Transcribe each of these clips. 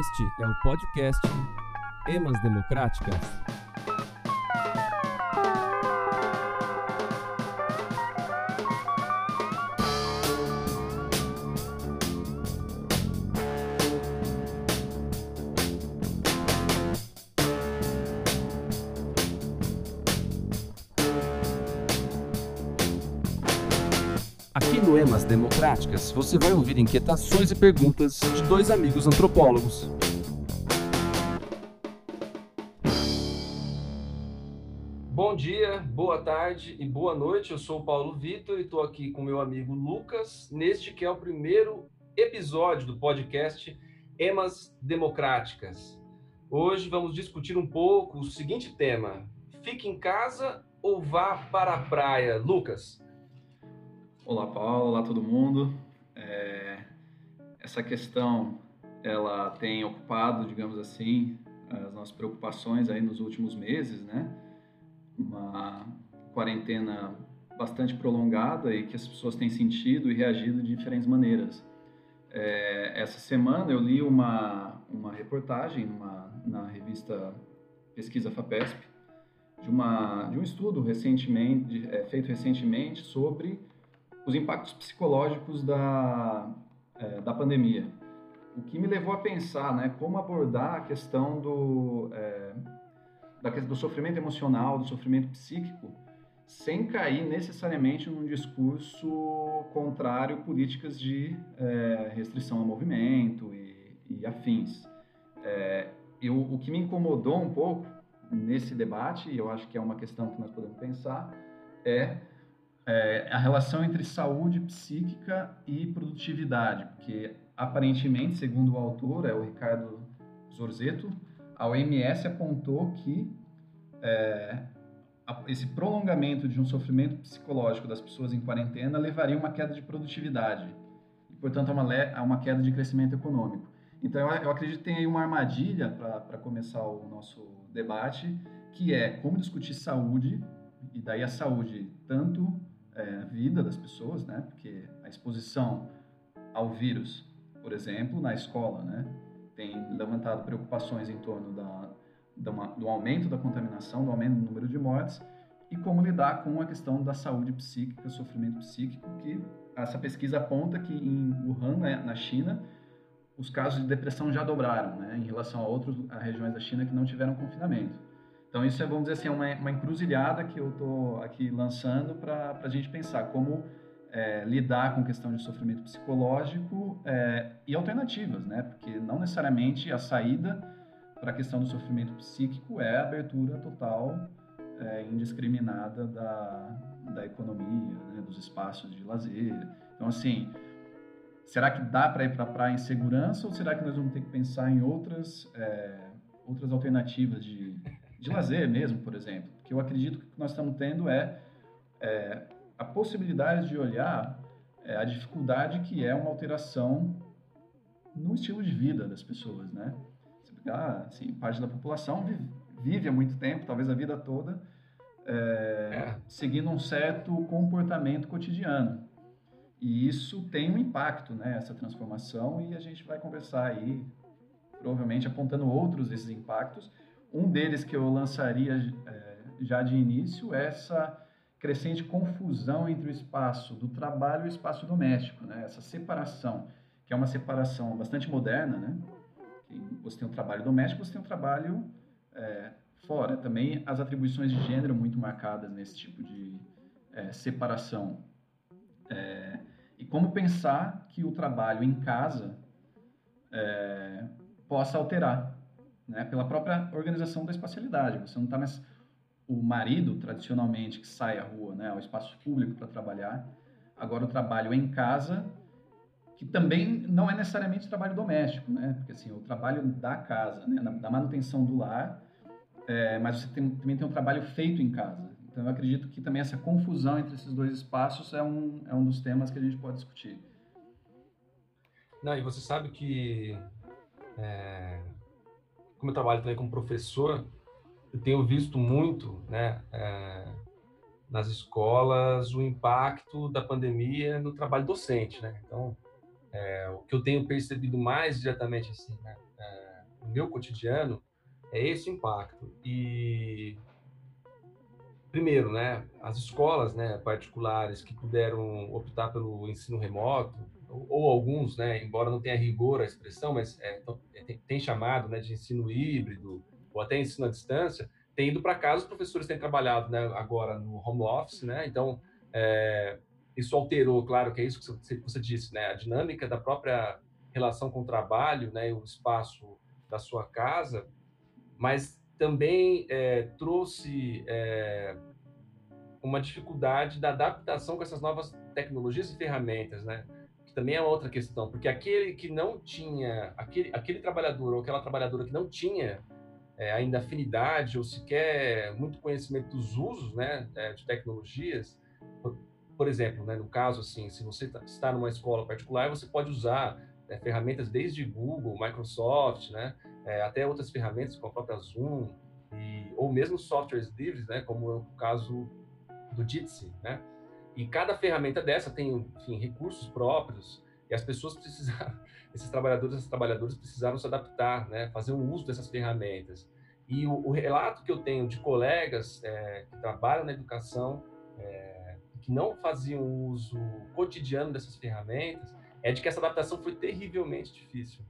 Este é o podcast Emas Democráticas. Aqui no Emas Democráticas, você vai ouvir inquietações e perguntas de dois amigos antropólogos. Bom dia, boa tarde e boa noite. Eu sou o Paulo Vitor e estou aqui com meu amigo Lucas, neste que é o primeiro episódio do podcast Emas Democráticas. Hoje vamos discutir um pouco o seguinte tema: fique em casa ou vá para a praia? Lucas. Olá, Paulo. Olá, todo mundo. É, essa questão, ela tem ocupado, digamos assim, as nossas preocupações aí nos últimos meses, né? Uma quarentena bastante prolongada e que as pessoas têm sentido e reagido de diferentes maneiras. É, essa semana eu li uma, uma reportagem uma, na revista Pesquisa FAPESP de, uma, de um estudo recentemente, é, feito recentemente sobre os impactos psicológicos da, é, da pandemia. O que me levou a pensar né, como abordar a questão do, é, da, do sofrimento emocional, do sofrimento psíquico, sem cair necessariamente num discurso contrário políticas de é, restrição ao movimento e, e afins. É, eu, o que me incomodou um pouco nesse debate, e eu acho que é uma questão que nós podemos pensar, é é, a relação entre saúde psíquica e produtividade, porque aparentemente, segundo o autor, é o Ricardo Zorzeto, a OMS apontou que é, esse prolongamento de um sofrimento psicológico das pessoas em quarentena levaria a uma queda de produtividade e, portanto, a uma, a uma queda de crescimento econômico. Então, eu, eu acredito que tem aí uma armadilha para começar o nosso debate, que é como discutir saúde, e daí a saúde tanto é, vida das pessoas, né? Porque a exposição ao vírus, por exemplo, na escola, né? Tem levantado preocupações em torno da, da uma, do aumento da contaminação, do aumento do número de mortes e como lidar com a questão da saúde psíquica, sofrimento psíquico, que essa pesquisa aponta que em Wuhan, né, na China, os casos de depressão já dobraram, né, em relação a outras regiões da China que não tiveram confinamento. Então, isso é, vamos dizer assim, uma, uma encruzilhada que eu estou aqui lançando para a gente pensar como é, lidar com questão de sofrimento psicológico é, e alternativas, né? Porque não necessariamente a saída para a questão do sofrimento psíquico é a abertura total, é, indiscriminada da, da economia, né? dos espaços de lazer. Então, assim, será que dá para ir para a praia em segurança ou será que nós vamos ter que pensar em outras, é, outras alternativas de de lazer mesmo, por exemplo. Que eu acredito que o que nós estamos tendo é, é a possibilidade de olhar é, a dificuldade que é uma alteração no estilo de vida das pessoas, né? Você pegar, assim, parte da população vive, vive há muito tempo, talvez a vida toda, é, é. seguindo um certo comportamento cotidiano. E isso tem um impacto, né, essa transformação, e a gente vai conversar aí, provavelmente apontando outros desses impactos, um deles que eu lançaria é, já de início é essa crescente confusão entre o espaço do trabalho e o espaço doméstico, né? Essa separação, que é uma separação bastante moderna, né? Você tem um trabalho doméstico, você tem um trabalho é, fora. Também as atribuições de gênero muito marcadas nesse tipo de é, separação. É, e como pensar que o trabalho em casa é, possa alterar né, pela própria organização da espacialidade. Você não está mais o marido tradicionalmente que sai à rua, né, ao espaço público para trabalhar. Agora o trabalho em casa, que também não é necessariamente trabalho doméstico, né, porque assim o trabalho da casa, né, da manutenção do lar, é, mas você tem, também tem um trabalho feito em casa. Então eu acredito que também essa confusão entre esses dois espaços é um é um dos temas que a gente pode discutir. Não, e você sabe que é, como eu trabalho também como professor, eu tenho visto muito, né, é, nas escolas, o impacto da pandemia no trabalho docente, né? Então, é, o que eu tenho percebido mais diretamente, assim, né, é, no meu cotidiano, é esse impacto. E primeiro, né, as escolas, né, particulares que puderam optar pelo ensino remoto, ou, alguns, né, embora não tenha rigor a expressão, mas é, é tem, tem, chamado, né, de ensino híbrido ou até ensino à distância, tem ido para casa, os professores têm trabalhado, né, agora no home office, né, então é, isso alterou, claro, que é isso que você, você disse, né, a dinâmica da própria relação com o trabalho, né, o espaço da sua casa, mas também é, trouxe é, uma dificuldade da adaptação com essas novas tecnologias e ferramentas, né? Também é outra questão, porque aquele que não tinha, aquele, aquele trabalhador ou aquela trabalhadora que não tinha é, ainda afinidade ou sequer muito conhecimento dos usos, né, é, de tecnologias, por, por exemplo, né, no caso assim, se você tá, está numa escola particular, você pode usar é, ferramentas desde Google, Microsoft, né, é, até outras ferramentas como a própria Zoom, e, ou mesmo softwares livres, né, como é o caso do Jitsi, né? E cada ferramenta dessa tem, enfim, recursos próprios e as pessoas precisaram, esses trabalhadores, essas trabalhadoras precisaram se adaptar, né, fazer um uso dessas ferramentas. E o, o relato que eu tenho de colegas é, que trabalham na educação é, que não faziam uso cotidiano dessas ferramentas é de que essa adaptação foi terrivelmente difícil.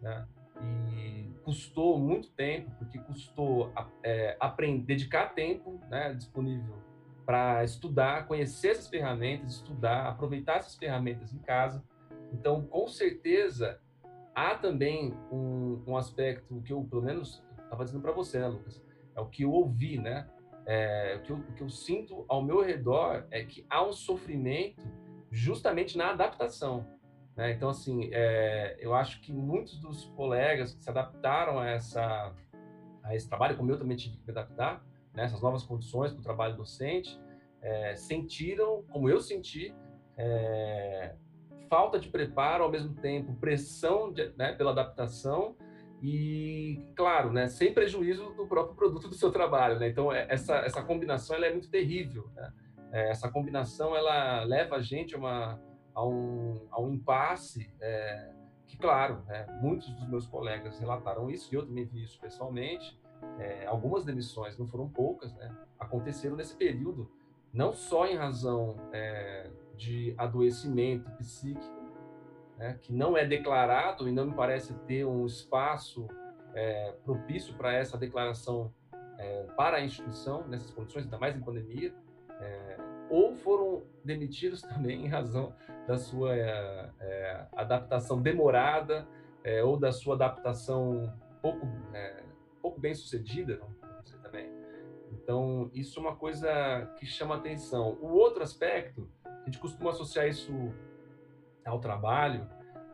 Né? E custou muito tempo, porque custou é, aprender, dedicar tempo né, disponível para estudar, conhecer essas ferramentas, estudar, aproveitar essas ferramentas em casa. Então, com certeza, há também um, um aspecto que eu, pelo menos, estava dizendo para você, né, Lucas? É o que eu ouvi, né? É, o, que eu, o que eu sinto ao meu redor é que há um sofrimento justamente na adaptação. Né? Então, assim, é, eu acho que muitos dos colegas que se adaptaram a, essa, a esse trabalho, como eu também tive que me adaptar, né, essas novas condições para o trabalho docente, é, sentiram, como eu senti, é, falta de preparo, ao mesmo tempo pressão de, né, pela adaptação e, claro, né, sem prejuízo do próprio produto do seu trabalho. Né? Então, é, essa, essa combinação ela é muito terrível. Né? É, essa combinação ela leva a gente a uma a um, a um impasse é, que, claro, né, muitos dos meus colegas relataram isso, e eu também vi isso pessoalmente. É, algumas demissões, não foram poucas, né, aconteceram nesse período, não só em razão é, de adoecimento psíquico, né, que não é declarado e não me parece ter um espaço é, propício para essa declaração é, para a instituição, nessas condições, ainda mais em pandemia, é, ou foram demitidos também em razão da sua é, adaptação demorada ou da sua adaptação pouco, é, pouco bem sucedida, vamos dizer também. Então, isso é uma coisa que chama atenção. O outro aspecto, a gente costuma associar isso ao trabalho,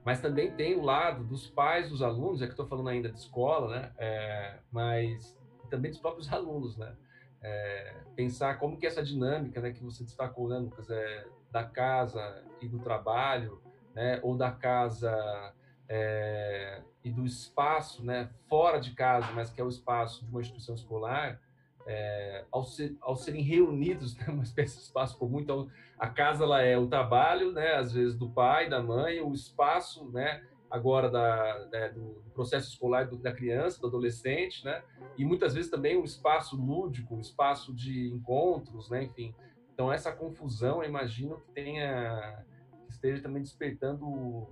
mas também tem o lado dos pais dos alunos, é que estou falando ainda de escola, né? É, mas também dos próprios alunos, né? É, pensar como que essa dinâmica, né, que você destacou, né, Lucas, é, da casa e do trabalho, né, ou da casa é, e do espaço, né, fora de casa, mas que é o espaço de uma instituição escolar, é, ao, ser, ao, serem reunidos, né, uma espécie de espaço comum. Então, a casa ela é o trabalho, né, às vezes do pai, da mãe, o espaço, né, agora da, né, do processo escolar do, da criança, do adolescente, né, e muitas vezes também um espaço lúdico, um espaço de encontros, né, enfim. Então, essa confusão, eu imagino que tenha, que esteja também despertando,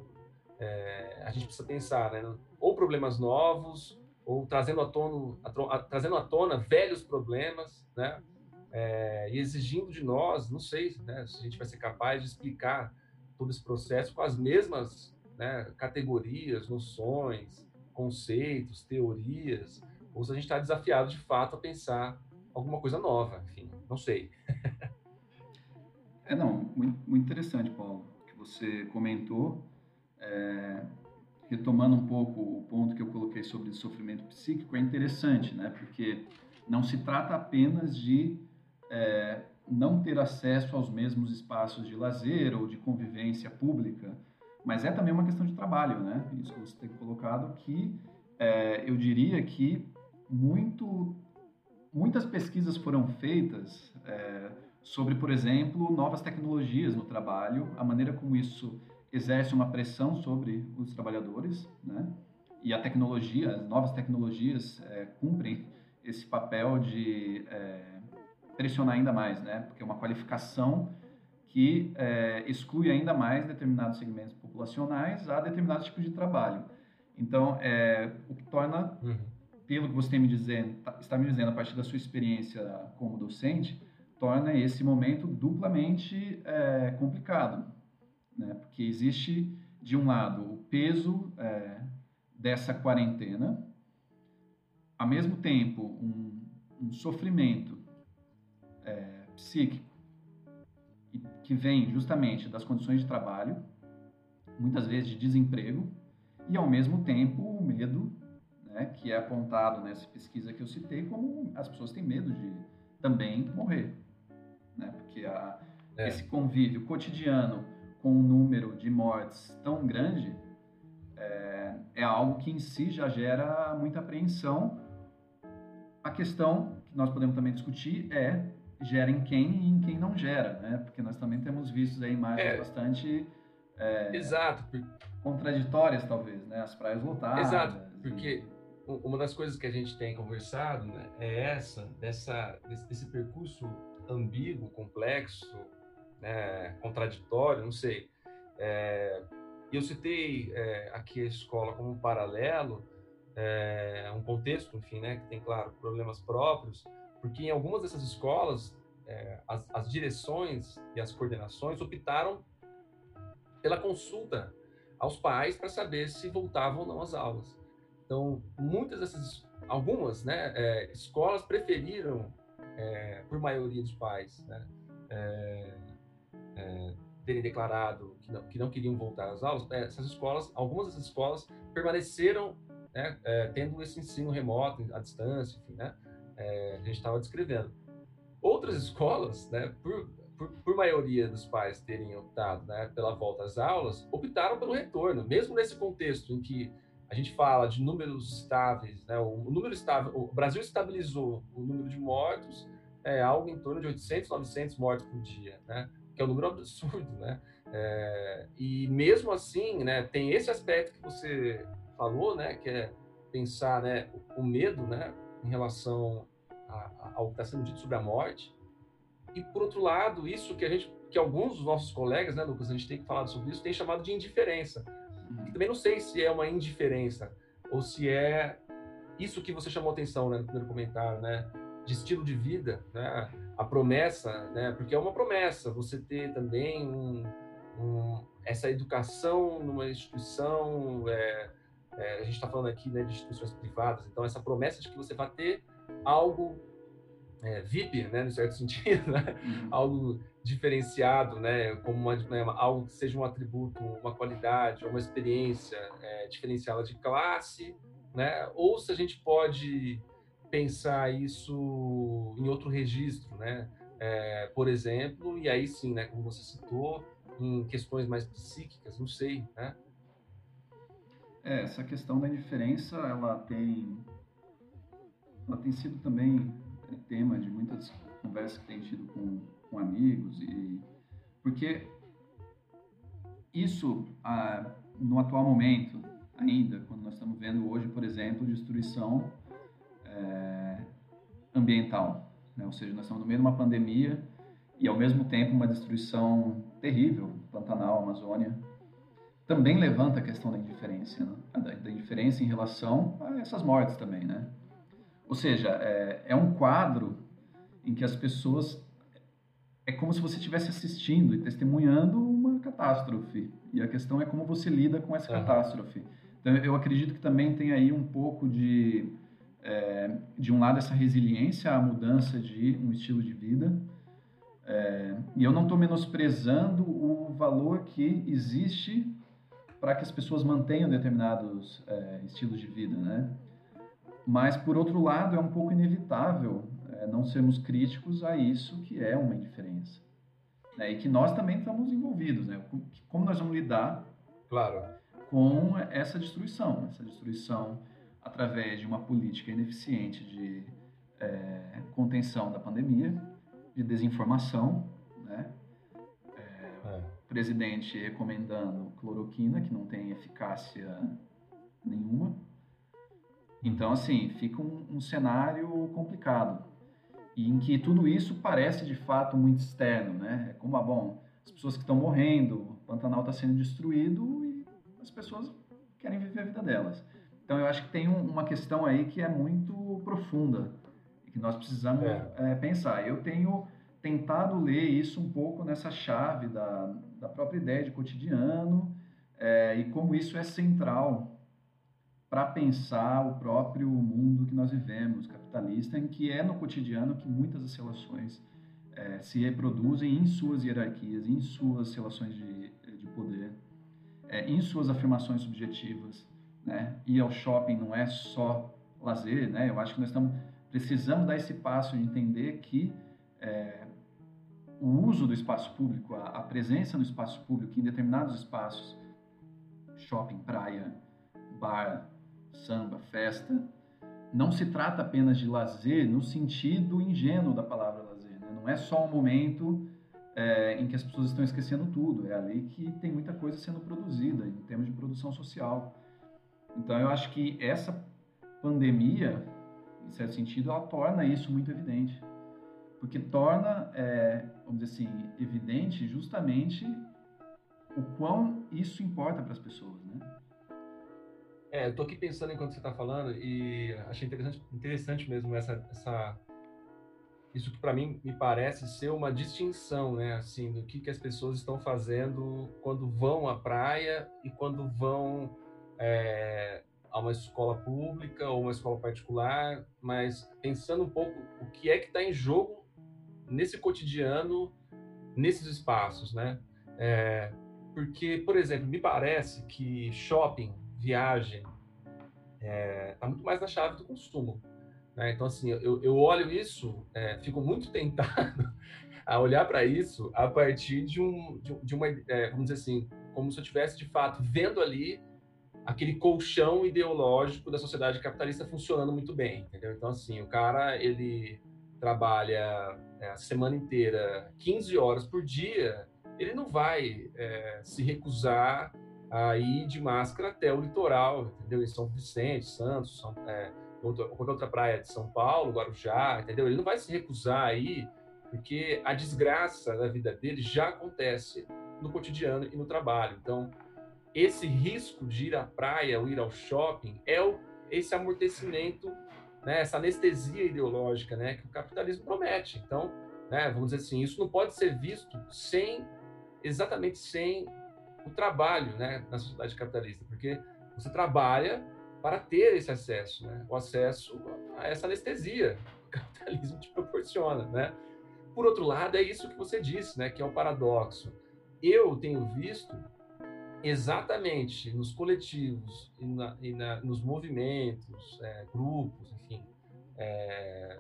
é, a gente precisa pensar, né? Ou problemas novos, ou trazendo à tona, a, trazendo à tona velhos problemas, né? É, e exigindo de nós, não sei né, se a gente vai ser capaz de explicar todo esse processo com as mesmas né, categorias, noções, conceitos, teorias, ou se a gente está desafiado de fato a pensar alguma coisa nova, enfim, não sei. É, não, muito, muito interessante, Paulo, que você comentou. É, retomando um pouco o ponto que eu coloquei sobre sofrimento psíquico, é interessante, né? Porque não se trata apenas de é, não ter acesso aos mesmos espaços de lazer ou de convivência pública, mas é também uma questão de trabalho, né? Isso que você tem colocado que é, eu diria que muito, muitas pesquisas foram feitas é, sobre, por exemplo, novas tecnologias no trabalho, a maneira como isso exerce uma pressão sobre os trabalhadores, né? e a tecnologia, as novas tecnologias é, cumprem esse papel de é, pressionar ainda mais, né? Porque é uma qualificação que é, exclui ainda mais determinados segmentos populacionais a determinados tipos de trabalho. Então, é, o que torna, uhum. pelo que você tem me dizendo, tá, está me dizendo a partir da sua experiência como docente, torna esse momento duplamente é, complicado, né? Porque existe de um lado o peso é, dessa quarentena, ao mesmo tempo um, um sofrimento é, psíquico que vem justamente das condições de trabalho, muitas vezes de desemprego, e ao mesmo tempo o medo, né, que é apontado nessa pesquisa que eu citei, como as pessoas têm medo de também morrer, né, porque a, é. esse convívio cotidiano com um número de mortes tão grande é, é algo que em si já gera muita apreensão a questão que nós podemos também discutir é gera em quem e em quem não gera, né? Porque nós também temos visto aí imagens é. bastante é, Exato. contraditórias, talvez, né? As praias lotadas. Exato, porque e... uma das coisas que a gente tem conversado né, é essa, dessa, desse, desse percurso ambíguo, complexo, né, contraditório, não sei. É, eu citei é, aqui a escola como um paralelo, é, um contexto, enfim, né, que tem, claro, problemas próprios, porque em algumas dessas escolas, é, as, as, direções e as coordenações optaram pela consulta aos pais para saber se voltavam ou não às aulas. Então, muitas dessas, algumas, né, é, escolas preferiram, é, por maioria dos pais, né, é, é, terem declarado que não, que não queriam voltar às aulas, essas escolas, algumas dessas escolas permaneceram né, é, tendo esse ensino remoto, à distância, enfim, né, é, a gente estava descrevendo. Outras escolas, né, por, por, por, maioria dos pais terem optado né, pela volta às aulas, optaram pelo retorno, mesmo nesse contexto em que a gente fala de números estáveis, né, o, número estável, o Brasil estabilizou o número de mortos, é algo em torno de 800, 900 mortes por dia, né, que é um número absurdo, né, é, e mesmo assim, né, tem esse aspecto que você falou, né, que é pensar, né, o medo, né, em relação ao que está sendo dito sobre a morte. E por outro lado, isso que a gente, que alguns dos nossos colegas, né, Lucas, a gente tem que falar sobre isso, tem chamado de indiferença. Uhum. também não sei se é uma indiferença ou se é isso que você chamou atenção, né, no primeiro comentário, né, de estilo de vida, né, a promessa, né, porque é uma promessa você ter também um, um, essa educação numa instituição é, é, a gente está falando aqui né, de instituições privadas, então essa promessa de que você vai ter algo é, VIP, né, no certo sentido, né? Uhum. algo diferenciado, né, como uma, né, algo que seja um atributo, uma qualidade, uma experiência é, diferenciada de classe, né, ou se a gente pode pensar isso em outro registro, né, é, por exemplo, e aí sim, né, como você citou, em questões mais psíquicas, não sei, né, é, essa questão da indiferença, ela tem, ela tem sido também é, tema de muitas conversas que tem tido com, com amigos e porque isso ah, no atual momento ainda, quando nós estamos vendo hoje, por exemplo, destruição é, ambiental, né? ou seja, nós estamos no meio de uma pandemia e ao mesmo tempo uma destruição terrível, Pantanal, Amazônia, também levanta a questão da indiferença, né? da, indiferença em relação a essas mortes também, né? Ou seja, é, é um quadro em que as pessoas é como se você estivesse assistindo e testemunhando uma catástrofe. E a questão é como você lida com essa catástrofe. Então, eu acredito que também tem aí um pouco de, é, de um lado, essa resiliência à mudança de um estilo de vida. É, e eu não estou menosprezando o valor que existe para que as pessoas mantenham determinados é, estilos de vida, né? Mas, por outro lado, é um pouco inevitável é, não sermos críticos a isso que é uma indiferença. Né? E que nós também estamos envolvidos, né? Como nós vamos lidar claro. com essa destruição? Essa destruição através de uma política ineficiente de é, contenção da pandemia, de desinformação, né? presidente recomendando cloroquina, que não tem eficácia nenhuma, Então, assim, fica um, um cenário complicado e em que tudo isso parece de fato muito externo, né? É como, ah, bom, as pessoas que estão morrendo, o Pantanal está sendo destruído e as pessoas querem viver a vida delas. Então eu acho que tem um, uma questão aí que é muito profunda e que nós precisamos é. É, pensar. Eu tenho tentado ler isso um pouco nessa chave da, da própria ideia de cotidiano é, e como isso é central para pensar o próprio mundo que nós vivemos, capitalista, em que é no cotidiano que muitas das relações é, se reproduzem em suas hierarquias, em suas relações de, de poder, é, em suas afirmações subjetivas. Né? Ir ao shopping não é só lazer, né? eu acho que nós estamos, precisamos dar esse passo de entender que é, o uso do espaço público, a, a presença no espaço público em determinados espaços, shopping, praia, bar, samba, festa, não se trata apenas de lazer no sentido ingênuo da palavra lazer. Né? Não é só um momento é, em que as pessoas estão esquecendo tudo. É ali que tem muita coisa sendo produzida em termos de produção social. Então eu acho que essa pandemia, em certo sentido, ela torna isso muito evidente. Porque torna, é, vamos dizer assim, evidente justamente o quão isso importa para as pessoas, né? É, eu tô aqui pensando enquanto você está falando e achei interessante, interessante mesmo essa, essa isso que para mim me parece ser uma distinção, né, assim, do que que as pessoas estão fazendo quando vão à praia e quando vão é, a uma escola pública ou uma escola particular, mas pensando um pouco o que é que está em jogo nesse cotidiano, nesses espaços, né? É, porque, por exemplo, me parece que shopping viagem, está é, tá muito mais na chave do consumo. Né? Então, assim, eu, eu olho isso, é, fico muito tentado a olhar para isso a partir de, um, de, de uma, é, vamos dizer assim, como se eu estivesse, de fato, vendo ali aquele colchão ideológico da sociedade capitalista funcionando muito bem, entendeu? Então, assim, o cara, ele trabalha é, a semana inteira, 15 horas por dia, ele não vai é, se recusar a ir de máscara até o litoral, entendeu? Em São Vicente, Santos, São, é, qualquer outra praia de São Paulo, Guarujá, entendeu? Ele não vai se recusar a ir, porque a desgraça da vida dele já acontece no cotidiano e no trabalho. Então, esse risco de ir à praia ou ir ao shopping é o, esse amortecimento, né, essa anestesia ideológica né, que o capitalismo promete. Então, né, vamos dizer assim, isso não pode ser visto sem, exatamente sem o trabalho né, na sociedade capitalista, porque você trabalha para ter esse acesso, né? o acesso a essa anestesia que o capitalismo te proporciona. Né? Por outro lado, é isso que você disse, né, que é o paradoxo. Eu tenho visto exatamente nos coletivos e, na, e na, nos movimentos, é, grupos, enfim, é,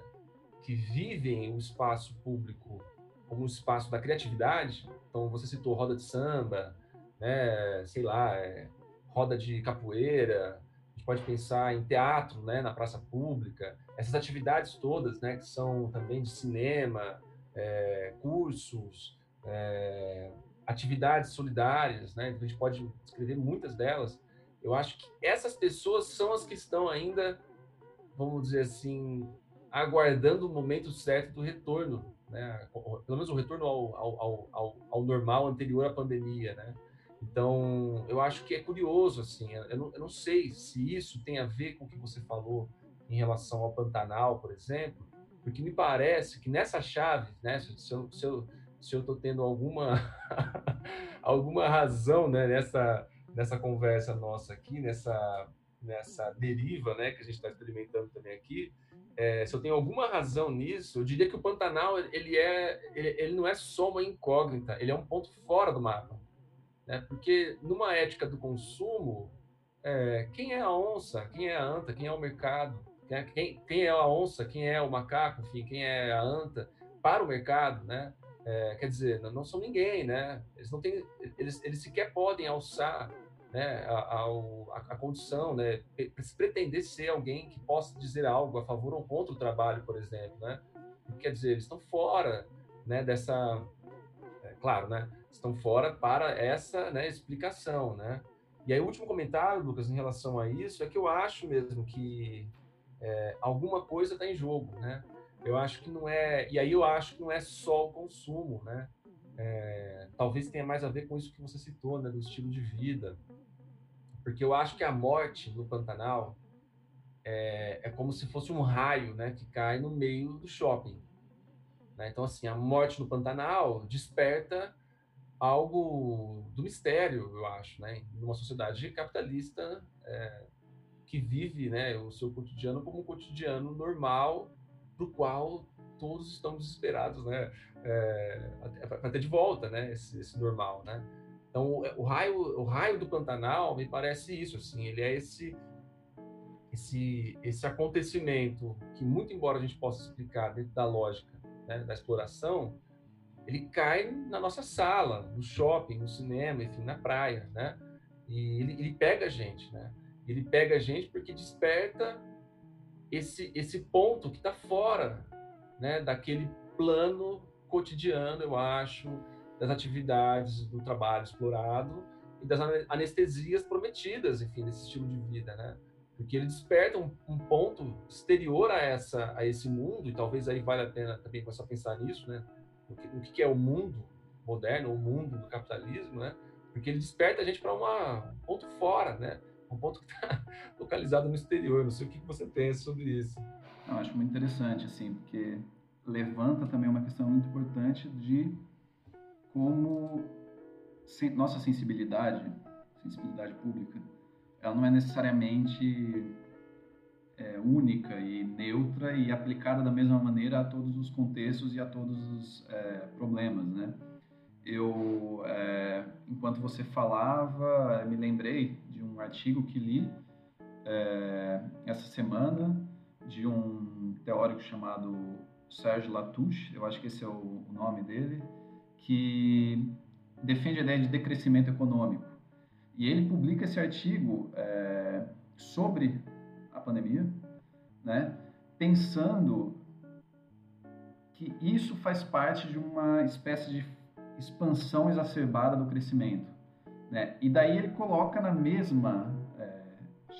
que vivem o espaço público como um espaço da criatividade. Então, você citou roda de samba, né, sei lá, é, roda de capoeira, a gente pode pensar em teatro, né, na praça pública, essas atividades todas, né, que são também de cinema, é, cursos, é, atividades solidárias, né, a gente pode descrever muitas delas. Eu acho que essas pessoas são as que estão ainda, vamos dizer assim, aguardando o momento certo do retorno, né, pelo menos o retorno ao, ao, ao, ao normal anterior à pandemia, né. Então, eu acho que é curioso, assim, eu não, eu não, sei se isso tem a ver com o que você falou em relação ao Pantanal, por exemplo, porque me parece que nessa chave, né, se eu, se eu, se eu tô tendo alguma, alguma razão, né, nessa, nessa conversa nossa aqui, nessa, nessa deriva, né, que a gente está experimentando também aqui, é, se eu tenho alguma razão nisso, eu diria que o Pantanal, ele, é, ele, ele não é só uma incógnita, ele é um ponto fora do mapa. Né? Porque numa ética do consumo, é, quem é a onça, quem é a anta, quem é o mercado, quem é, quem, quem é a onça, quem é o macaco, enfim, quem é a anta para o mercado, né? É, quer dizer, não, são ninguém, né? Eles não têm, eles, eles sequer podem alçar, né, a, a, a condição, né, pretender ser alguém que possa dizer algo a favor ou contra o trabalho, por exemplo, né? Quer dizer, eles estão fora, né, dessa, é, claro, né? estão fora para essa né, explicação, né? E aí, o último comentário, Lucas, em relação a isso, é que eu acho mesmo que é, alguma coisa está em jogo, né? Eu acho que não é. E aí eu acho que não é só o consumo, né? É, talvez tenha mais a ver com isso que você citou, né? Do estilo de vida. Porque eu acho que a morte no Pantanal é, é como se fosse um raio, né? Que cai no meio do shopping. Né? Então, assim, a morte no Pantanal desperta algo do mistério, eu acho, né? Numa sociedade capitalista é, que vive, né, o seu cotidiano como um cotidiano normal, do qual todos estão desesperados, né, é, ter de volta, né, esse, esse, normal, né? Então, o raio, o raio do Pantanal me parece isso, assim, ele é esse esse esse acontecimento que muito embora a gente possa explicar dentro da lógica né, da exploração, ele cai na nossa sala, no shopping, no cinema, enfim, na praia, né? E ele, ele pega a gente, né? Ele pega a gente porque desperta esse esse ponto que está fora, né? Daquele plano cotidiano, eu acho, das atividades do trabalho explorado e das anestesias prometidas, enfim, desse estilo de vida, né? Porque ele desperta um, um ponto exterior a essa a esse mundo e talvez aí vale a pena também começar a pensar nisso, né? o que, o que é o mundo moderno, o mundo do capitalismo, né? Porque ele desperta a gente para um ponto fora, né? Um ponto que está localizado no exterior. Não sei o que você pensa sobre isso. Eu acho muito interessante, assim, porque levanta também uma questão muito importante de como nossa sensibilidade, sensibilidade pública, ela não é necessariamente é, única e neutra e aplicada da mesma maneira a todos os contextos e a todos os é, problemas, né? Eu, é, enquanto você falava, me lembrei um artigo que li é, essa semana de um teórico chamado Serge Latouche, eu acho que esse é o nome dele, que defende a ideia de decrescimento econômico. E ele publica esse artigo é, sobre pandemia, né? pensando que isso faz parte de uma espécie de expansão exacerbada do crescimento. Né? E daí ele coloca na mesma é,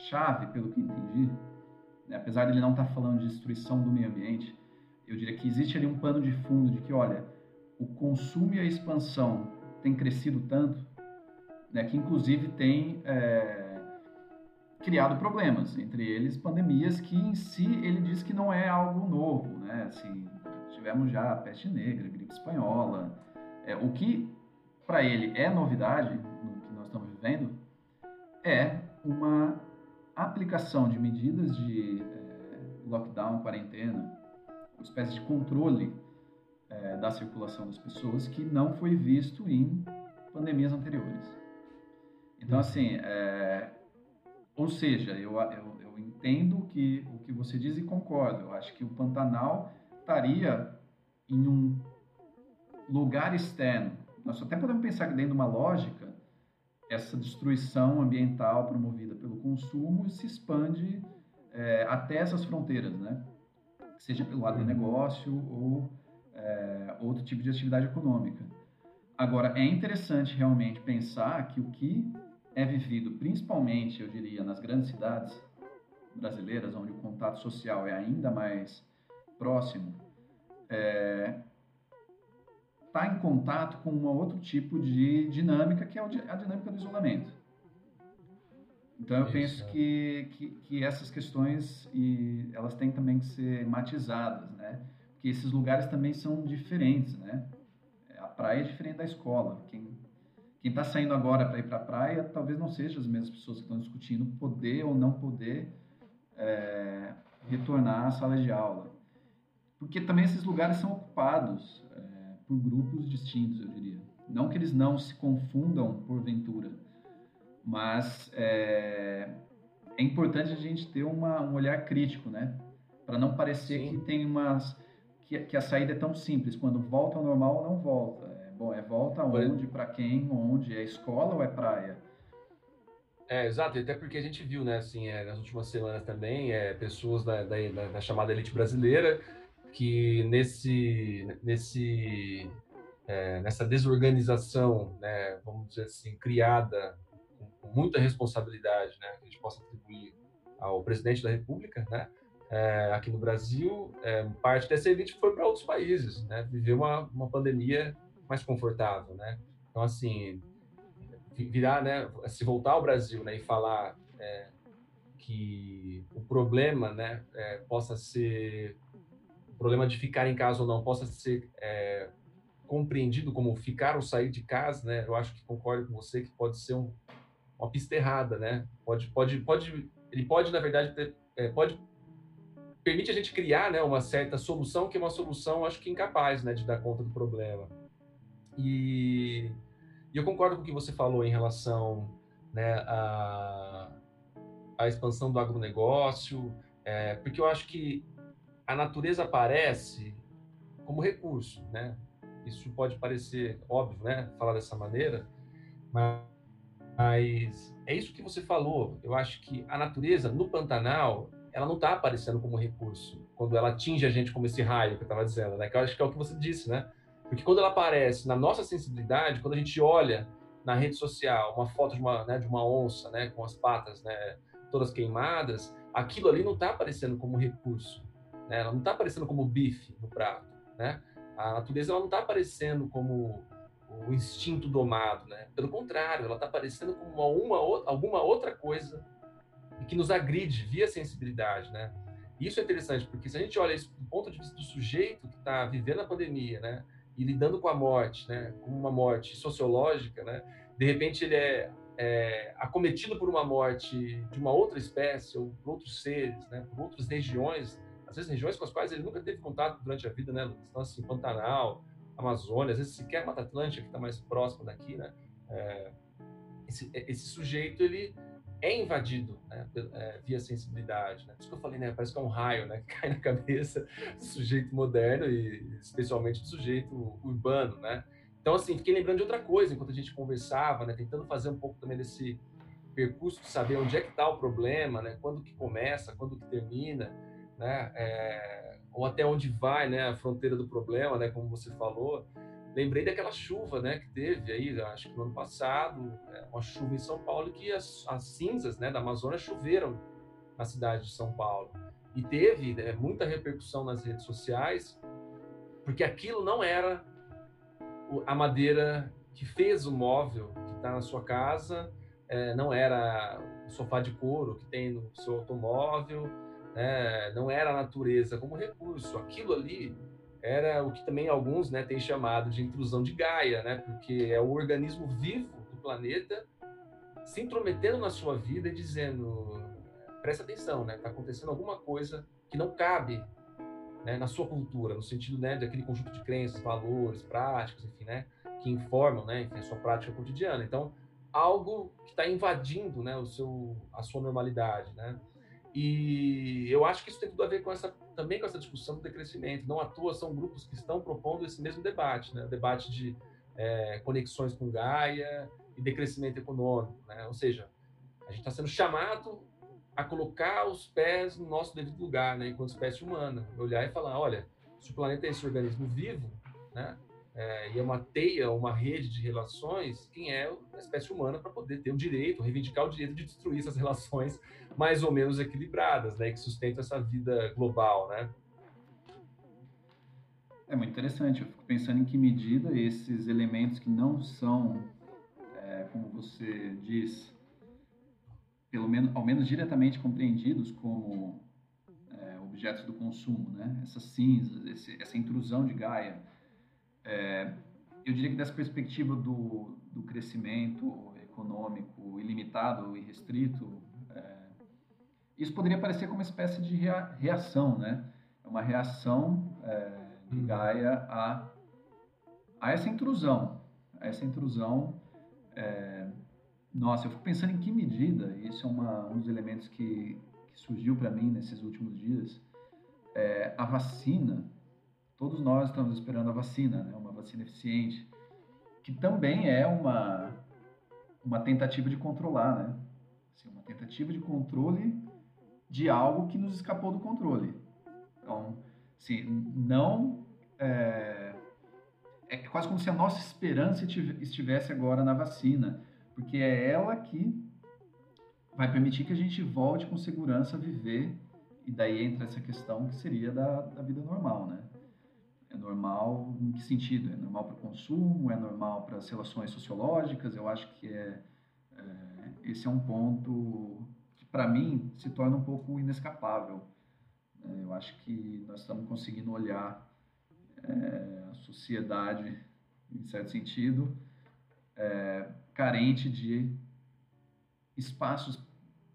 chave, pelo que entendi, né? apesar de ele não estar tá falando de destruição do meio ambiente, eu diria que existe ali um pano de fundo de que, olha, o consumo e a expansão têm crescido tanto, né, que inclusive tem é, criado problemas, entre eles pandemias que em si ele diz que não é algo novo, né? Assim, tivemos já a peste negra, a gripe espanhola, é, o que para ele é novidade estamos vivendo é uma aplicação de medidas de é, lockdown, quarentena, uma espécie de controle é, da circulação das pessoas que não foi visto em pandemias anteriores. Então, assim, é, ou seja, eu, eu, eu entendo que, o que você diz e concordo. Eu acho que o Pantanal estaria em um lugar externo. Nós até podemos pensar que dentro de uma lógica, essa destruição ambiental promovida pelo consumo se expande é, até essas fronteiras, né? Seja pelo lado do negócio ou é, outro tipo de atividade econômica. Agora, é interessante realmente pensar que o que é vivido principalmente, eu diria, nas grandes cidades brasileiras, onde o contato social é ainda mais próximo, é, tá em contato com um outro tipo de dinâmica, que é a dinâmica do isolamento. Então, eu Isso, penso que, que, que, essas questões e elas têm também que ser matizadas, né? Porque esses lugares também são diferentes, né? A praia é diferente da escola. Quem quem está saindo agora para ir para a praia talvez não sejam as mesmas pessoas que estão discutindo poder ou não poder é, retornar à sala de aula. Porque também esses lugares são ocupados por grupos distintos, eu diria. Não que eles não se confundam porventura, mas é, é importante a gente ter uma, um olhar crítico, né? Para não parecer Sim. que tem umas que, que, a saída é tão simples, quando volta ao normal não volta. Bom, é volta onde, para quem, onde? É escola ou é praia? É, exato, até porque a gente viu, né, assim, é, nas últimas semanas também, é, pessoas da, da, da, chamada elite brasileira que nesse, nesse, é, nessa desorganização, né, vamos dizer assim, criada com muita responsabilidade, né, que a gente possa atribuir ao presidente da República, né, é, aqui no Brasil, é, parte dessa elite foi para outros países, né, viver uma, uma pandemia mais confortável, né. Então, assim, virar, né, se voltar ao Brasil, né, e falar é, que o problema, né, é, possa ser problema de ficar em casa ou não possa ser é, compreendido como ficar ou sair de casa, né? Eu acho que concordo com você que pode ser um, uma pista errada, né? Pode, pode, pode, ele pode na verdade ter, é, pode permite a gente criar, né, uma certa solução que é uma solução, acho que incapaz, né, de dar conta do problema. E, e eu concordo com o que você falou em relação, né, a a expansão do agronegócio, é, porque eu acho que a natureza aparece como recurso, né? Isso pode parecer óbvio, né? Falar dessa maneira, mas é isso que você falou. Eu acho que a natureza no Pantanal ela não está aparecendo como recurso quando ela atinge a gente como esse raio que eu estava dizendo, né? Que eu acho que é o que você disse, né? Porque quando ela aparece na nossa sensibilidade, quando a gente olha na rede social uma foto de uma, né, de uma onça, né, com as patas, né, todas queimadas, aquilo ali não está aparecendo como recurso, né? Ela não está aparecendo como bife no prato, né? A natureza ela não está aparecendo como o instinto domado, né? Pelo contrário, ela está aparecendo como uma, uma, alguma outra coisa que nos agride via sensibilidade, né? Isso é interessante porque se a gente olha isso do ponto de vista do sujeito que está vivendo a pandemia, né? E lidando com a morte, né? Como uma morte sociológica, né? De repente ele é é, acometido por uma morte de uma outra espécie ou por outros seres, né, por outras regiões, às vezes regiões com as quais ele nunca teve contato durante a vida, né, Lucas? Então, assim, Pantanal, Amazônia, às vezes sequer Mata Atlântica, que está mais próxima daqui, né? É, esse, esse, sujeito, ele é invadido né, é, via sensibilidade, né? Por isso que eu falei, né? Parece que é um raio, né? Que cai na cabeça do sujeito moderno e especialmente do sujeito urbano, né? Então, assim, fiquei lembrando de outra coisa enquanto a gente conversava, né? Tentando fazer um pouco também desse percurso de saber onde é que está o problema, né? Quando que começa, quando que termina, né? É, ou até onde vai, né? A fronteira do problema, né? Como você falou. Lembrei daquela chuva, né? Que teve aí, acho que no ano passado, né, uma chuva em São Paulo que as, as cinzas, né? Da Amazônia choveram na cidade de São Paulo e teve né, muita repercussão nas redes sociais, porque aquilo não era a madeira que fez o móvel que está na sua casa é, não era o sofá de couro que tem no seu automóvel, né? não era a natureza como recurso. Aquilo ali era o que também alguns né, têm chamado de intrusão de Gaia, né? porque é o organismo vivo do planeta se intrometendo na sua vida e dizendo presta atenção, né? Está acontecendo alguma coisa que não cabe né, na sua cultura, no sentido né, daquele conjunto de crenças, valores, práticas, enfim, né, que informam, né, enfim, a sua prática cotidiana. Então, algo que está invadindo, né, o seu, a sua normalidade, né. E eu acho que isso tem tudo a ver com essa também com essa discussão do decrescimento. Não à toa são grupos que estão propondo esse mesmo debate, né, o debate de é, conexões com Gaia e decrescimento econômico, né. Ou seja, a gente está sendo chamado a colocar os pés no nosso devido lugar, né, enquanto espécie humana, olhar e falar, olha, se o planeta é esse organismo vivo, né, é, e é uma teia, uma rede de relações, quem é a espécie humana para poder ter o direito, reivindicar o direito de destruir essas relações mais ou menos equilibradas, né, que sustentam essa vida global, né? É muito interessante. Eu fico pensando em que medida esses elementos que não são, é, como você diz, pelo menos, ao menos diretamente compreendidos como é, objetos do consumo, né? Essas cinzas, esse, essa intrusão de Gaia. É, eu diria que dessa perspectiva do, do crescimento econômico ilimitado e restrito, é, isso poderia parecer como uma espécie de rea, reação, né? É uma reação é, de. Gaia a, a essa intrusão, a essa intrusão é, nossa, eu fico pensando em que medida, isso é uma, um dos elementos que, que surgiu para mim nesses últimos dias, é, a vacina, todos nós estamos esperando a vacina, né, uma vacina eficiente, que também é uma, uma tentativa de controlar, né? Assim, uma tentativa de controle de algo que nos escapou do controle. Então, assim, não... É, é quase como se a nossa esperança estivesse agora na vacina porque é ela que vai permitir que a gente volte com segurança a viver, e daí entra essa questão que seria da, da vida normal, né? É normal em que sentido? É normal para o consumo? É normal para as relações sociológicas? Eu acho que é, é esse é um ponto que, para mim, se torna um pouco inescapável. É, eu acho que nós estamos conseguindo olhar é, a sociedade, em certo sentido, é, carente de espaços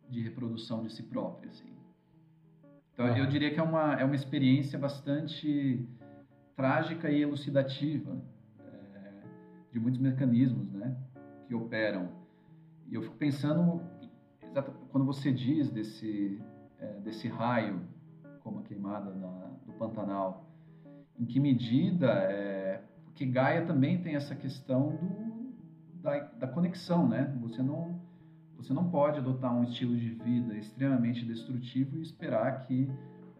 de reprodução de si própria. Assim. Então, eu diria que é uma, é uma experiência bastante trágica e elucidativa é, de muitos mecanismos né, que operam. E eu fico pensando, quando você diz desse, é, desse raio, como a queimada na, do Pantanal, em que medida, é, porque Gaia também tem essa questão do, da, da conexão, né? Você não, você não pode adotar um estilo de vida extremamente destrutivo e esperar que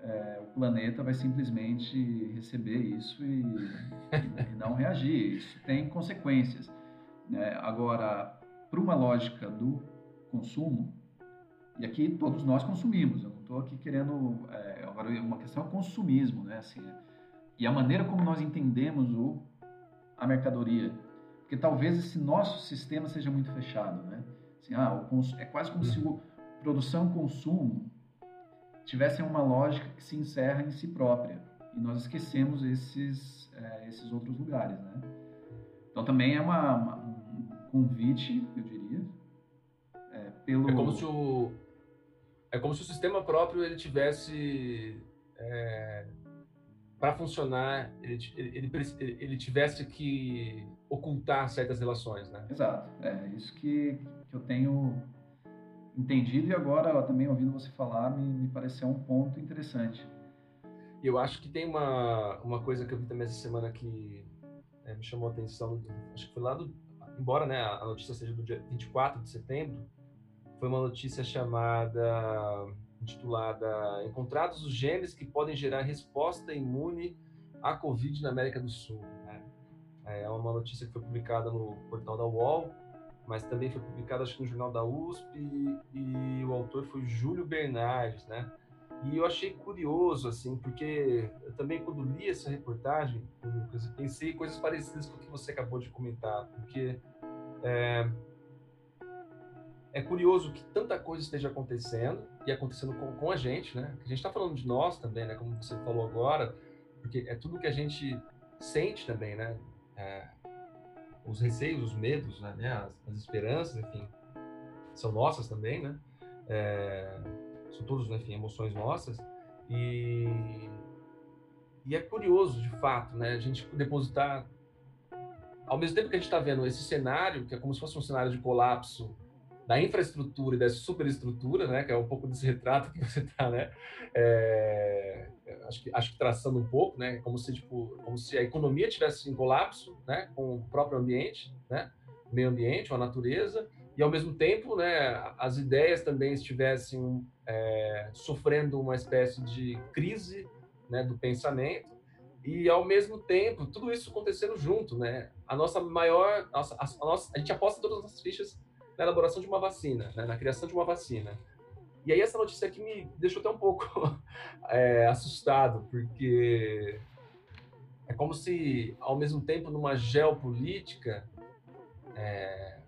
é, o planeta vai simplesmente receber isso e, e não reagir. Isso tem consequências. Né? Agora, para uma lógica do consumo, e aqui todos nós consumimos, eu não estou aqui querendo. É, agora, uma questão é consumismo, né? Assim, e a maneira como nós entendemos o, a mercadoria. Porque talvez esse nosso sistema seja muito fechado, né? Assim, ah, é quase como se o produção e consumo tivessem uma lógica que se encerra em si própria e nós esquecemos esses é, esses outros lugares, né? Então também é uma, uma, um convite, eu diria, é, pelo é como se o é como se o sistema próprio ele tivesse é, para funcionar ele, ele, ele, ele, tivesse que ocultar certas relações, né? Exato, é isso que, que eu tenho entendido e agora também ouvindo você falar me, me pareceu um ponto interessante. Eu acho que tem uma, uma coisa que eu vi também essa semana que é, me chamou a atenção, acho que foi lá do, embora né, a notícia seja do dia 24 de setembro, foi uma notícia chamada, intitulada Encontrados os genes que podem gerar resposta imune à Covid na América do Sul. Né? É uma notícia que foi publicada no portal da UOL, mas também foi publicado acho que no jornal da USP e, e o autor foi Júlio Bernardes, né? E eu achei curioso, assim, porque eu também quando li essa reportagem, Lucas, pensei coisas parecidas com o que você acabou de comentar, porque é, é curioso que tanta coisa esteja acontecendo e acontecendo com, com a gente, né? A gente está falando de nós também, né? Como você falou agora, porque é tudo que a gente sente também, né? É, os receios, os medos, né, né? As, as, esperanças, enfim, são nossas também, né? É, são todos, né, enfim, emoções nossas. E, e é curioso, de fato, né? A gente depositar, ao mesmo tempo que a gente está vendo esse cenário, que é como se fosse um cenário de colapso da infraestrutura e da superestrutura, né, que é um pouco desse retrato que você está, né, é, acho que acho que traçando um pouco, né, como se tipo, como se a economia tivesse em colapso, né, com o próprio ambiente, né, meio ambiente, a natureza, e ao mesmo tempo, né, as ideias também estivessem é, sofrendo uma espécie de crise, né, do pensamento, e ao mesmo tempo tudo isso acontecendo junto, né, a nossa maior, nossa, a, a, nossa, a gente aposta todas as nossas fichas na elaboração de uma vacina, né, na criação de uma vacina. E aí essa notícia aqui me deixou até um pouco é, assustado, porque é como se, ao mesmo tempo, numa geopolítica, é...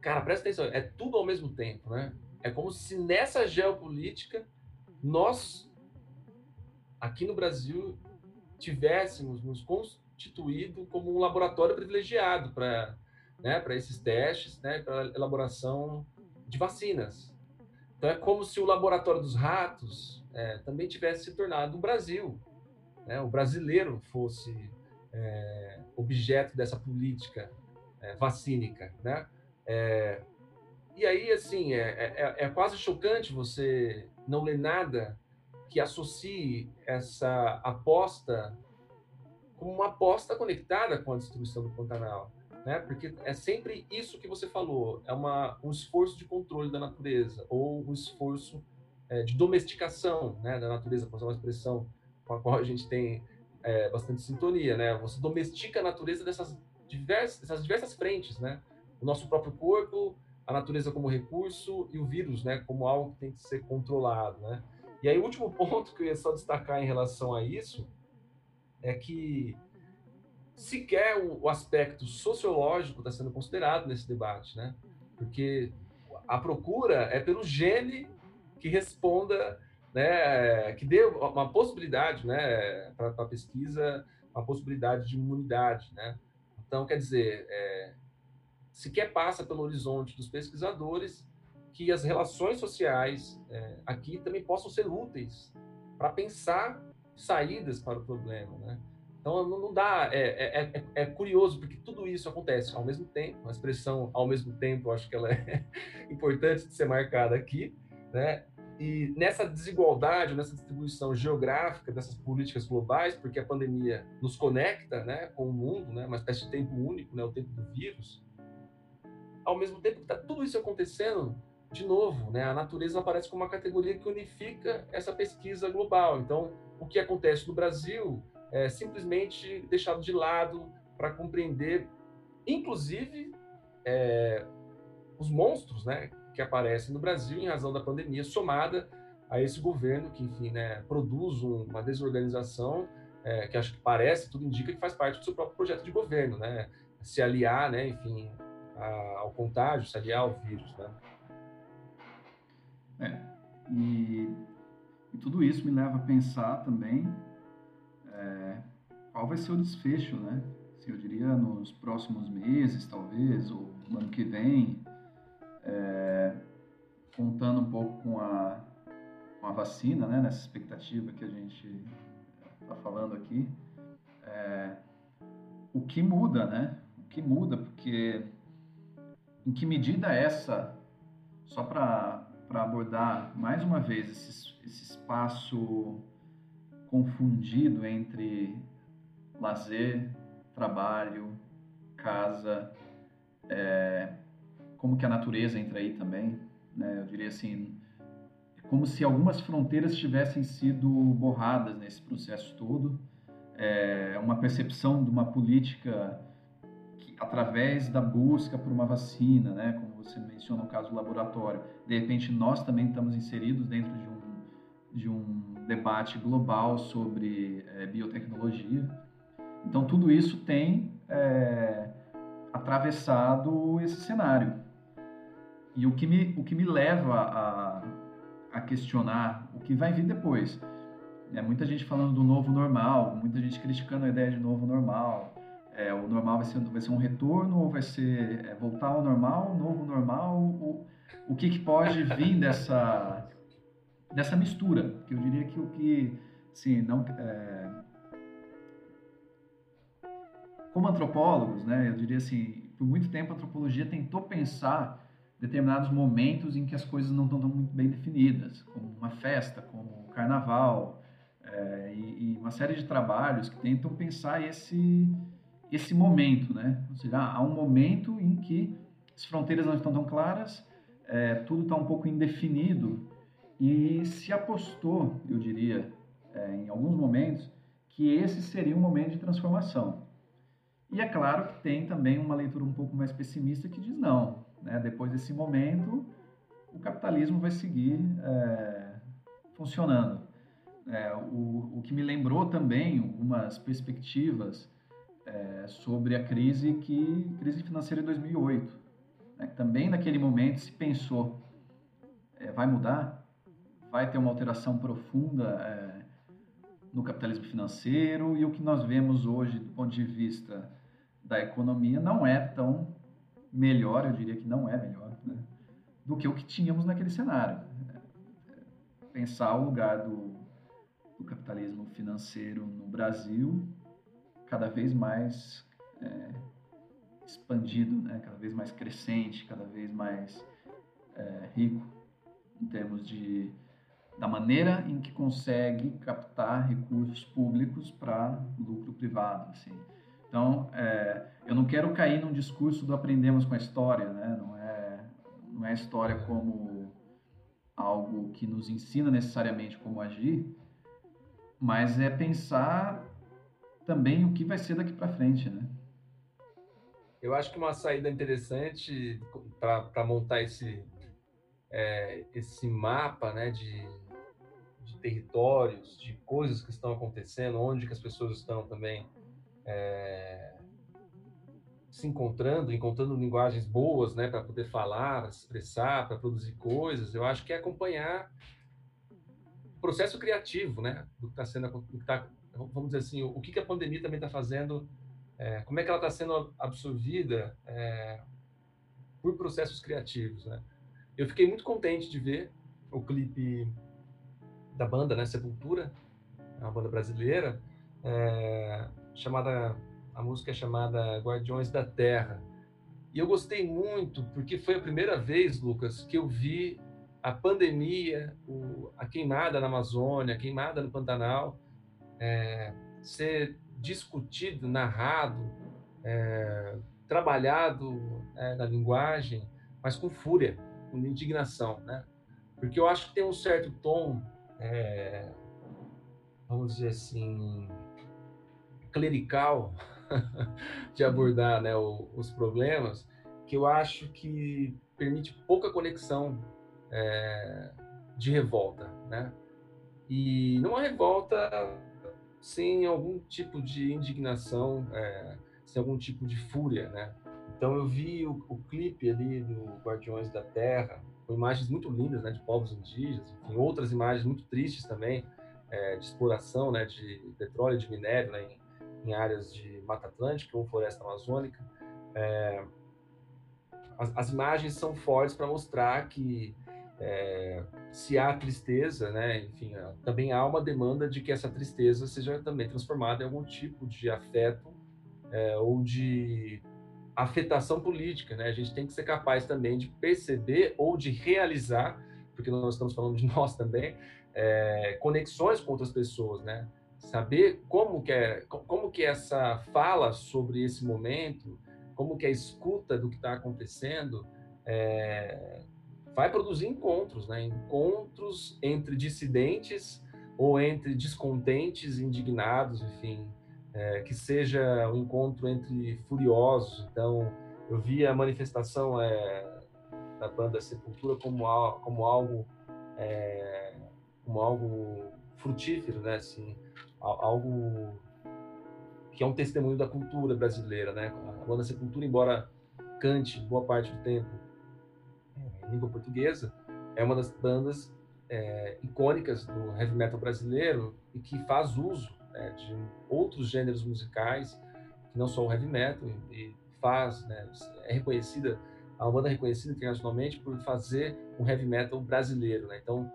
cara, presta atenção, é tudo ao mesmo tempo, né? É como se nessa geopolítica nós, aqui no Brasil, tivéssemos nos constituído como um laboratório privilegiado para né, para esses testes, né, para elaboração de vacinas. Então é como se o laboratório dos ratos é, também tivesse se tornado o Brasil, né, o brasileiro fosse é, objeto dessa política é, vacínica, né? É, e aí, assim, é, é, é, quase chocante você não ler nada que associe essa aposta como uma aposta conectada com a destruição do Pantanal né? Porque é sempre isso que você falou, é uma, um esforço de controle da natureza ou um esforço é, de domesticação, né, da natureza, para usar uma expressão com a qual a gente tem é, bastante sintonia, né? Você domestica a natureza dessas diversas, dessas diversas frentes, né? o nosso próprio corpo, a natureza como recurso e o vírus, né, como algo que tem que ser controlado, né? E aí o último ponto que eu ia só destacar em relação a isso é que sequer o, o aspecto sociológico está sendo considerado nesse debate, né? Porque a procura é pelo gene que responda, né, que dê uma possibilidade, né, para a pesquisa, uma possibilidade de imunidade, né? Então, quer dizer, é, sequer passa pelo horizonte dos pesquisadores que as relações sociais é, aqui também possam ser úteis para pensar saídas para o problema, né? Então não dá, é, é, é, é, curioso porque tudo isso acontece ao mesmo tempo. A expressão ao mesmo tempo, acho que ela é importante de ser marcada aqui, né? E nessa desigualdade, nessa distribuição geográfica dessas políticas globais, porque a pandemia nos conecta, né, com o mundo, né, uma espécie de tempo único, né, o tempo do vírus. Ao mesmo tempo que está tudo isso acontecendo, de novo, né, a natureza aparece como uma categoria que unifica essa pesquisa global. Então, o que acontece no Brasil é, simplesmente deixado de lado para compreender, inclusive, é, os monstros né, que aparecem no Brasil em razão da pandemia, somada a esse governo que, enfim, né, produz uma desorganização é, que acho que parece, tudo indica que faz parte do seu próprio projeto de governo, né? Se aliar, né, enfim, a, ao contágio, se aliar ao vírus, né? É, e, e tudo isso me leva a pensar também é, qual vai ser o desfecho, né? Assim, eu diria nos próximos meses, talvez, ou no ano que vem, é, contando um pouco com a, com a vacina, né? Nessa expectativa que a gente está falando aqui, é, o que muda, né? O que muda, porque em que medida essa, só para abordar mais uma vez esse, esse espaço confundido entre lazer, trabalho, casa, é, como que a natureza entra aí também, né? Eu diria assim, é como se algumas fronteiras tivessem sido borradas nesse processo todo, é uma percepção de uma política que, através da busca por uma vacina, né? Como você menciona no caso do laboratório, de repente nós também estamos inseridos dentro de um de um debate global sobre é, biotecnologia. Então, tudo isso tem é, atravessado esse cenário. E o que me, o que me leva a, a questionar o que vai vir depois. É, muita gente falando do novo normal, muita gente criticando a ideia de novo normal. É, o normal vai ser, vai ser um retorno ou vai ser é, voltar ao normal, novo normal? O, o que, que pode vir dessa, dessa mistura, que eu diria que o que, sim, não, é... como antropólogos, né, eu diria assim, por muito tempo a antropologia tentou pensar determinados momentos em que as coisas não estão muito bem definidas, como uma festa, como o carnaval, é, e, e, uma série de trabalhos que tentam pensar esse esse momento, né? Ou seja, há um momento em que as fronteiras não estão tão claras, é, tudo está um pouco indefinido e se apostou, eu diria, é, em alguns momentos, que esse seria um momento de transformação. E é claro que tem também uma leitura um pouco mais pessimista que diz não, né? depois desse momento o capitalismo vai seguir é, funcionando. É, o, o que me lembrou também algumas perspectivas é, sobre a crise que crise financeira de 2008. Né? Também naquele momento se pensou, é, vai mudar? Vai ter uma alteração profunda é, no capitalismo financeiro e o que nós vemos hoje do ponto de vista da economia não é tão melhor, eu diria que não é melhor, né, do que o que tínhamos naquele cenário. Pensar o lugar do, do capitalismo financeiro no Brasil cada vez mais é, expandido, né, cada vez mais crescente, cada vez mais é, rico em termos de da maneira em que consegue captar recursos públicos para lucro privado. Assim. Então, é, eu não quero cair num discurso do aprendemos com a história, né? não, é, não é a história como algo que nos ensina necessariamente como agir, mas é pensar também o que vai ser daqui para frente, né? eu acho que uma saída interessante para montar esse, é, esse mapa né, de, de territórios, de coisas que estão acontecendo, onde que as pessoas estão também é, se encontrando, encontrando linguagens boas, né, para poder falar, expressar, para produzir coisas. Eu acho que é acompanhar o processo criativo, né, do que está sendo, do que tá, vamos dizer assim, o, que que a pandemia também está fazendo, é, como é que ela está sendo absorvida é, por processos criativos, né? Eu fiquei muito contente de ver o clipe da banda, né, Sepultura, é uma banda brasileira, é, chamada a música é chamada Guardiões da Terra. E eu gostei muito porque foi a primeira vez, Lucas, que eu vi a pandemia, o, a queimada na Amazônia, a queimada no Pantanal, é, ser discutido, narrado, é, trabalhado é, na linguagem, mas com fúria, com indignação, né? Porque eu acho que tem um certo tom, é, vamos dizer assim, clerical de abordar né, o, os problemas, que eu acho que permite pouca conexão é, de revolta, né? E numa revolta sem algum tipo de indignação, é, sem algum tipo de fúria, né? Então eu vi o, o, clipe ali do Guardiões da Terra, com imagens muito lindas, né, de povos indígenas, enfim, outras imagens muito tristes também, é, de exploração, né, de petróleo, de minério, né, em, em áreas de Mata Atlântica ou floresta amazônica. É, as, as, imagens são fortes para mostrar que é, se há tristeza, né, enfim, também há uma demanda de que essa tristeza seja também transformada em algum tipo de afeto é, ou de afetação política, né? A gente tem que ser capaz também de perceber ou de realizar, porque nós estamos falando de nós também, é, conexões com outras pessoas, né? saber como que é, como que essa fala sobre esse momento, como que a escuta do que está acontecendo é, vai produzir encontros, né? Encontros entre dissidentes ou entre descontentes, indignados, enfim, é, que seja um encontro entre furiosos. Então, eu vi a manifestação é, da banda Sepultura como, como algo é, como algo frutífero, né? Assim, algo que é um testemunho da cultura brasileira, né? A banda Sepultura, embora cante boa parte do tempo em língua portuguesa, é uma das bandas é, icônicas do heavy metal brasileiro e que faz uso né, de outros gêneros musicais, que não só o heavy metal, e faz, né, é reconhecida, é uma banda reconhecida internacionalmente por fazer um heavy metal brasileiro, né? Então,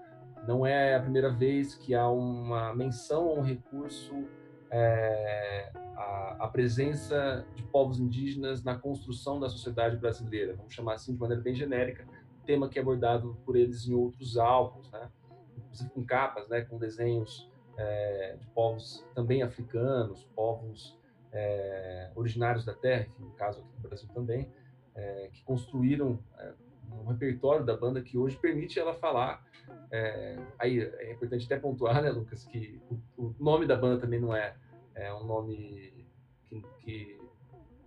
não é a primeira vez que há uma menção a um recurso é, a, a, presença de povos indígenas na construção da sociedade brasileira, vamos chamar assim de maneira bem genérica, tema que é abordado por eles em outros álbuns, né? inclusive com capas, né, com desenhos é, de povos também africanos, povos é, originários da terra, enfim, no caso aqui no Brasil também, é, que construíram é, um repertório da banda que hoje permite ela falar. É, aí é importante até pontuar, né, Lucas, que o, o nome da banda também não é, é um nome que, que,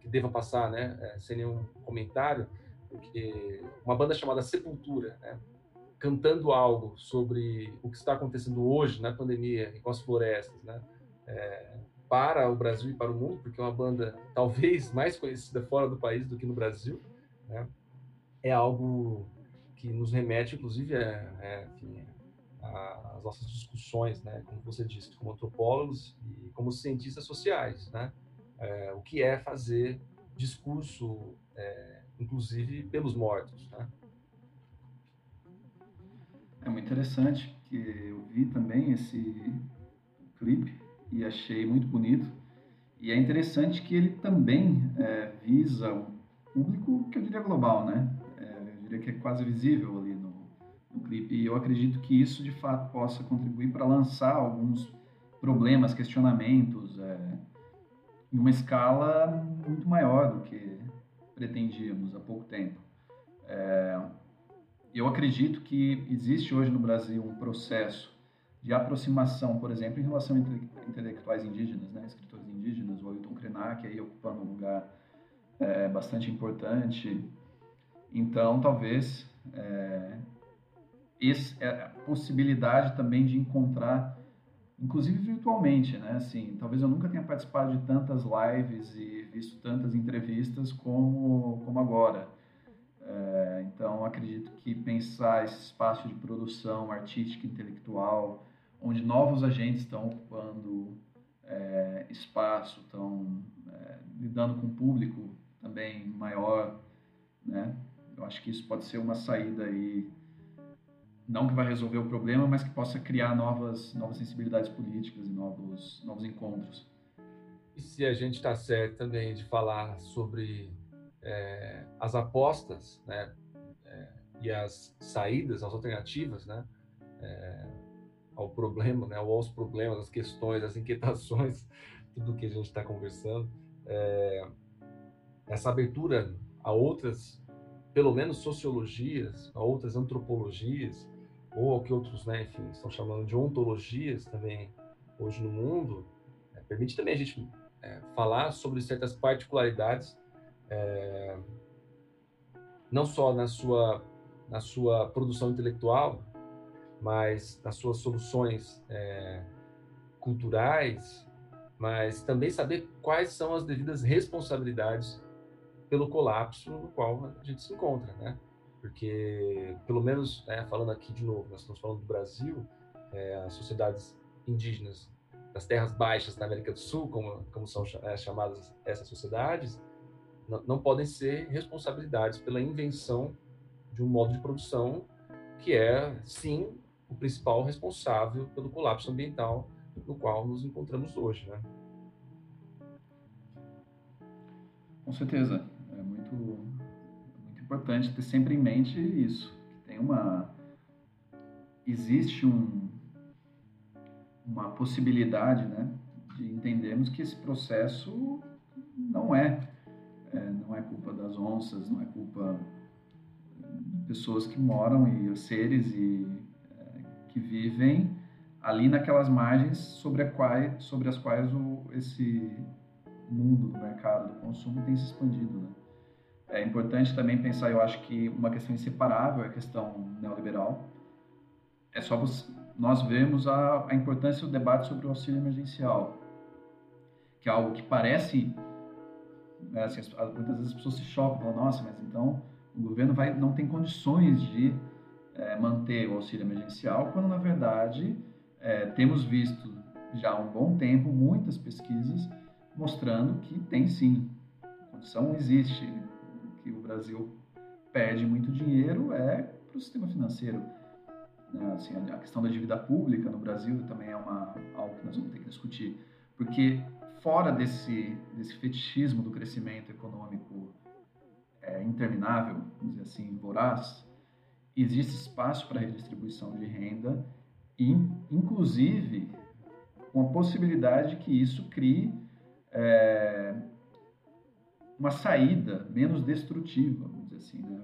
que deva passar, né, sem nenhum comentário, porque uma banda chamada Sepultura, né, cantando algo sobre o que está acontecendo hoje na pandemia e com as florestas, né, é, para o Brasil e para o mundo, porque é uma banda talvez mais conhecida fora do país do que no Brasil, né, é algo que nos remete, inclusive, a, é, enfim, às nossas discussões, né, como você disse, como antropólogos e como cientistas sociais, né, é, o que é fazer discurso, é, inclusive pelos mortos, né? É muito interessante que eu vi também esse clipe e achei muito bonito e é interessante que ele também é, visa um público que eu diria global, né? diria que é quase visível ali no, no clipe. E eu acredito que isso, de fato, possa contribuir para lançar alguns problemas, questionamentos, é, em uma escala muito maior do que pretendíamos há pouco tempo. É, eu acredito que existe hoje no Brasil um processo de aproximação, por exemplo, em relação a intelectuais indígenas, né, escritores indígenas, o Ailton Krenak aí ocupando um lugar é bastante importante. Então, talvez é, esse, é a possibilidade também de encontrar, inclusive virtualmente, né? Assim, talvez eu nunca tenha participado de tantas lives e visto tantas entrevistas como, como agora. Então, acredito que pensar esse espaço de produção artística, intelectual, onde novos agentes estão ocupando é, espaço, estão é, lidando com o público também maior, né? Eu acho que isso pode ser uma saída aí, não que vai resolver o problema, mas que possa criar novas, novas sensibilidades políticas e novos, novos encontros. E se a gente está certo também de falar sobre é, as apostas, né, e as saídas, as alternativas, né, é, ao problema, né, aos problemas, às questões, às inquietações, tudo que a gente está conversando, é, essa abertura a outras, pelo menos sociologias, a outras antropologias, ou ao que outros, né, enfim, estão chamando de ontologias também hoje no mundo, é, permite também a gente é, falar sobre certas particularidades, é, não só na sua na sua produção intelectual, mas nas suas soluções é, culturais, mas também saber quais são as devidas responsabilidades pelo colapso no qual a gente se encontra, né? Porque, pelo menos, né, falando aqui de novo, nós estamos falando do Brasil, é, as sociedades indígenas das terras baixas da América do Sul, como, como são é, chamadas essas sociedades, não, não podem ser responsabilidades pela invenção de um modo de produção que é, sim, o principal responsável pelo colapso ambiental no qual nos encontramos hoje, né? Com certeza, é muito, muito importante ter sempre em mente isso, tem uma existe um, uma possibilidade, né, de entendermos que esse processo não é, é não é culpa das onças, não é culpa pessoas que moram e seres e que vivem ali naquelas margens sobre, a quais, sobre as quais o, esse mundo do mercado do consumo tem se expandido. Né? É importante também pensar, eu acho que uma questão inseparável é a questão neoliberal. É só você, nós vemos a, a importância do debate sobre o auxílio emergencial, que é algo que parece, né, assim, muitas vezes as pessoas se chocam, nossa, mas então o governo vai, não tem condições de é, manter o auxílio emergencial, quando na verdade é, temos visto já há um bom tempo muitas pesquisas mostrando que tem sim, a condição existe, que o Brasil perde muito dinheiro é para o sistema financeiro. Né? Assim, a questão da dívida pública no Brasil também é uma, algo que nós vamos ter que discutir, porque fora desse, desse fetichismo do crescimento econômico é, interminável, vamos dizer assim, voraz, existe espaço para redistribuição de renda e, inclusive, com a possibilidade que isso crie é, uma saída menos destrutiva, vamos dizer assim, né?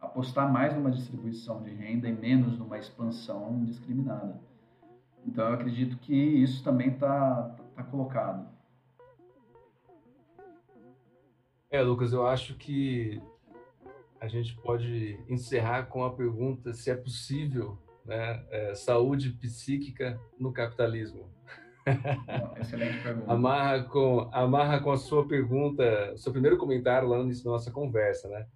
apostar mais numa distribuição de renda e menos numa expansão indiscriminada. Então, eu acredito que isso também está tá colocado. É, Lucas, eu acho que a gente pode encerrar com a pergunta se é possível né, é, saúde psíquica no capitalismo. Excelente pergunta. amarra, com, amarra com a sua pergunta, seu primeiro comentário lá no início da nossa conversa. Né?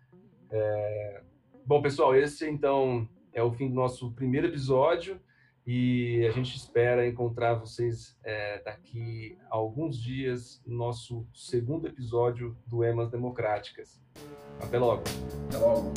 É, bom, pessoal, esse então é o fim do nosso primeiro episódio e a gente espera encontrar vocês é, daqui a alguns dias no nosso segundo episódio do Emas Democráticas. Até logo. Até logo.